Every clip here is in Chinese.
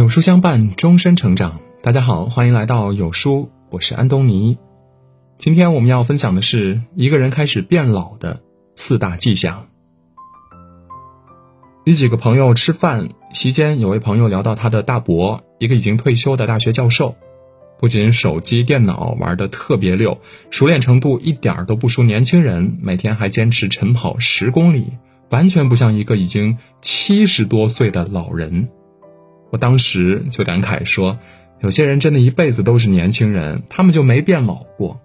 有书相伴，终身成长。大家好，欢迎来到有书，我是安东尼。今天我们要分享的是一个人开始变老的四大迹象。与几个朋友吃饭席间，有位朋友聊到他的大伯，一个已经退休的大学教授，不仅手机电脑玩的特别溜，熟练程度一点都不输年轻人，每天还坚持晨跑十公里，完全不像一个已经七十多岁的老人。我当时就感慨说，有些人真的一辈子都是年轻人，他们就没变老过。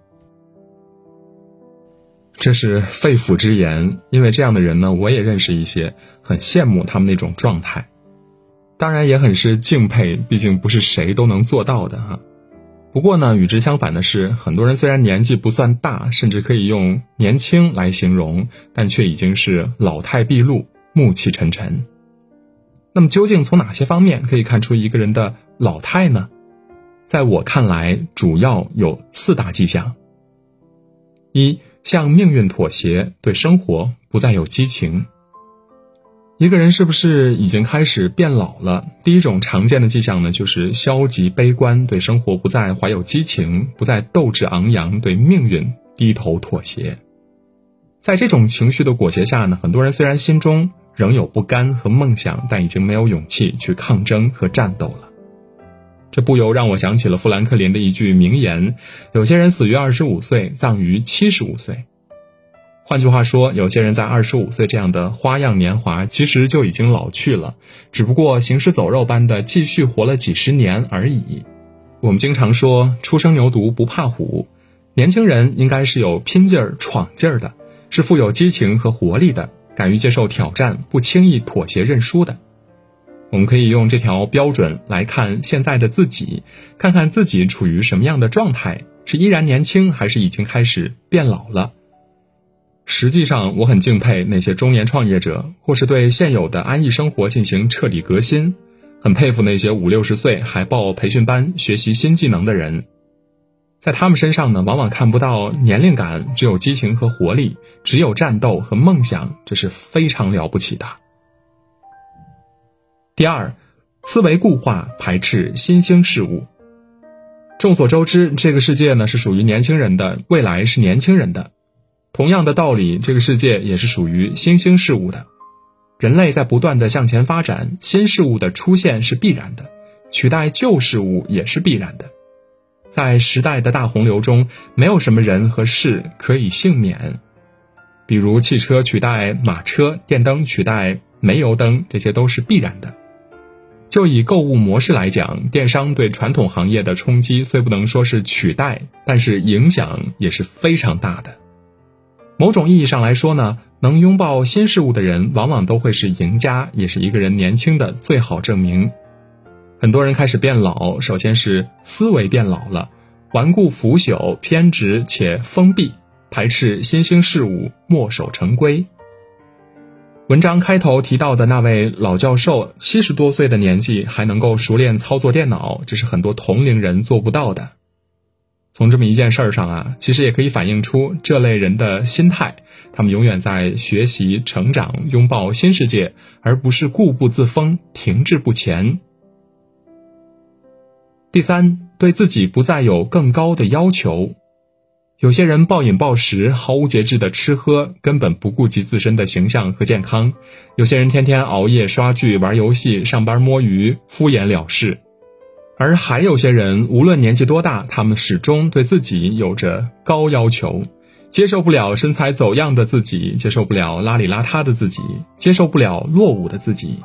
这是肺腑之言，因为这样的人呢，我也认识一些，很羡慕他们那种状态，当然也很是敬佩，毕竟不是谁都能做到的哈。不过呢，与之相反的是，很多人虽然年纪不算大，甚至可以用年轻来形容，但却已经是老态毕露、暮气沉沉。那么，究竟从哪些方面可以看出一个人的老态呢？在我看来，主要有四大迹象：一、向命运妥协，对生活不再有激情。一个人是不是已经开始变老了？第一种常见的迹象呢，就是消极悲观，对生活不再怀有激情，不再斗志昂扬，对命运低头妥协。在这种情绪的裹挟下呢，很多人虽然心中。仍有不甘和梦想，但已经没有勇气去抗争和战斗了。这不由让我想起了富兰克林的一句名言：“有些人死于二十五岁，葬于七十五岁。”换句话说，有些人在二十五岁这样的花样年华，其实就已经老去了，只不过行尸走肉般的继续活了几十年而已。我们经常说“初生牛犊不怕虎”，年轻人应该是有拼劲儿、闯劲儿的，是富有激情和活力的。敢于接受挑战，不轻易妥协认输的，我们可以用这条标准来看现在的自己，看看自己处于什么样的状态，是依然年轻，还是已经开始变老了。实际上，我很敬佩那些中年创业者，或是对现有的安逸生活进行彻底革新，很佩服那些五六十岁还报培训班学习新技能的人。在他们身上呢，往往看不到年龄感，只有激情和活力，只有战斗和梦想，这是非常了不起的。第二，思维固化，排斥新兴事物。众所周知，这个世界呢是属于年轻人的，未来是年轻人的。同样的道理，这个世界也是属于新兴事物的。人类在不断的向前发展，新事物的出现是必然的，取代旧事物也是必然的。在时代的大洪流中，没有什么人和事可以幸免。比如汽车取代马车，电灯取代煤油灯，这些都是必然的。就以购物模式来讲，电商对传统行业的冲击虽不能说是取代，但是影响也是非常大的。某种意义上来说呢，能拥抱新事物的人，往往都会是赢家，也是一个人年轻的最好证明。很多人开始变老，首先是思维变老了，顽固腐朽、偏执且封闭，排斥新兴事物，墨守成规。文章开头提到的那位老教授，七十多岁的年纪还能够熟练操作电脑，这是很多同龄人做不到的。从这么一件事儿上啊，其实也可以反映出这类人的心态，他们永远在学习、成长、拥抱新世界，而不是固步自封、停滞不前。第三，对自己不再有更高的要求。有些人暴饮暴食，毫无节制的吃喝，根本不顾及自身的形象和健康；有些人天天熬夜刷剧、玩游戏，上班摸鱼，敷衍了事。而还有些人，无论年纪多大，他们始终对自己有着高要求，接受不了身材走样的自己，接受不了邋里邋遢的自己，接受不了落伍的自己。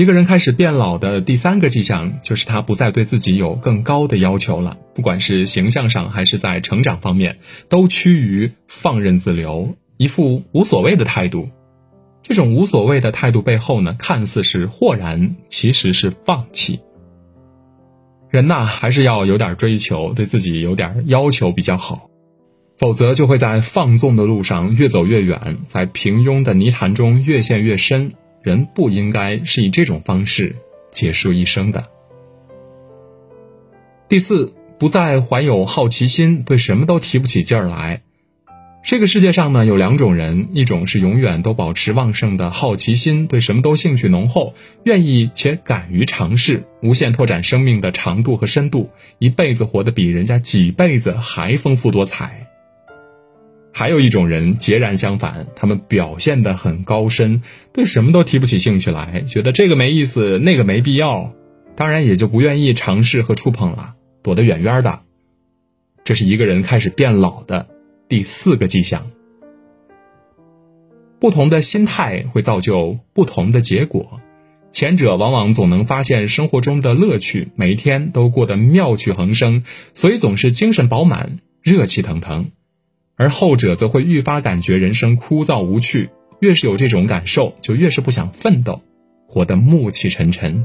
一个人开始变老的第三个迹象，就是他不再对自己有更高的要求了。不管是形象上还是在成长方面，都趋于放任自流，一副无所谓的态度。这种无所谓的态度背后呢，看似是豁然，其实是放弃。人呐，还是要有点追求，对自己有点要求比较好，否则就会在放纵的路上越走越远，在平庸的泥潭中越陷越深。人不应该是以这种方式结束一生的。第四，不再怀有好奇心，对什么都提不起劲儿来。这个世界上呢，有两种人，一种是永远都保持旺盛的好奇心，对什么都兴趣浓厚，愿意且敢于尝试，无限拓展生命的长度和深度，一辈子活得比人家几辈子还丰富多彩。还有一种人截然相反，他们表现得很高深，对什么都提不起兴趣来，觉得这个没意思，那个没必要，当然也就不愿意尝试和触碰了，躲得远远的。这是一个人开始变老的。第四个迹象，不同的心态会造就不同的结果。前者往往总能发现生活中的乐趣，每一天都过得妙趣横生，所以总是精神饱满、热气腾腾；而后者则会愈发感觉人生枯燥无趣，越是有这种感受，就越是不想奋斗，活得暮气沉沉。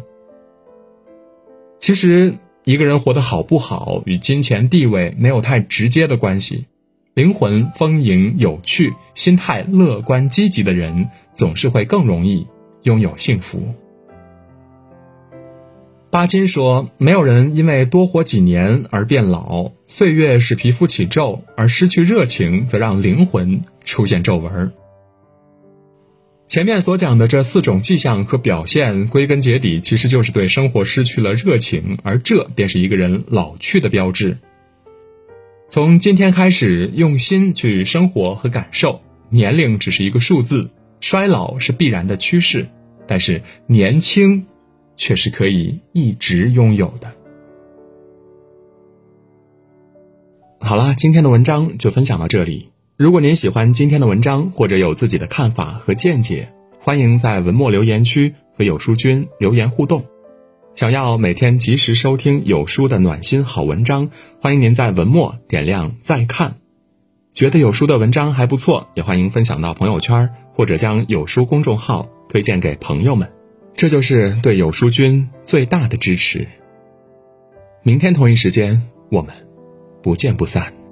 其实，一个人活得好不好，与金钱地位没有太直接的关系。灵魂丰盈、有趣、心态乐观积极的人，总是会更容易拥有幸福。巴金说：“没有人因为多活几年而变老，岁月使皮肤起皱，而失去热情则让灵魂出现皱纹。”前面所讲的这四种迹象和表现，归根结底其实就是对生活失去了热情，而这便是一个人老去的标志。从今天开始，用心去生活和感受。年龄只是一个数字，衰老是必然的趋势，但是年轻，却是可以一直拥有的。好了，今天的文章就分享到这里。如果您喜欢今天的文章，或者有自己的看法和见解，欢迎在文末留言区和有书君留言互动。想要每天及时收听有书的暖心好文章，欢迎您在文末点亮再看。觉得有书的文章还不错，也欢迎分享到朋友圈，或者将有书公众号推荐给朋友们，这就是对有书君最大的支持。明天同一时间，我们不见不散。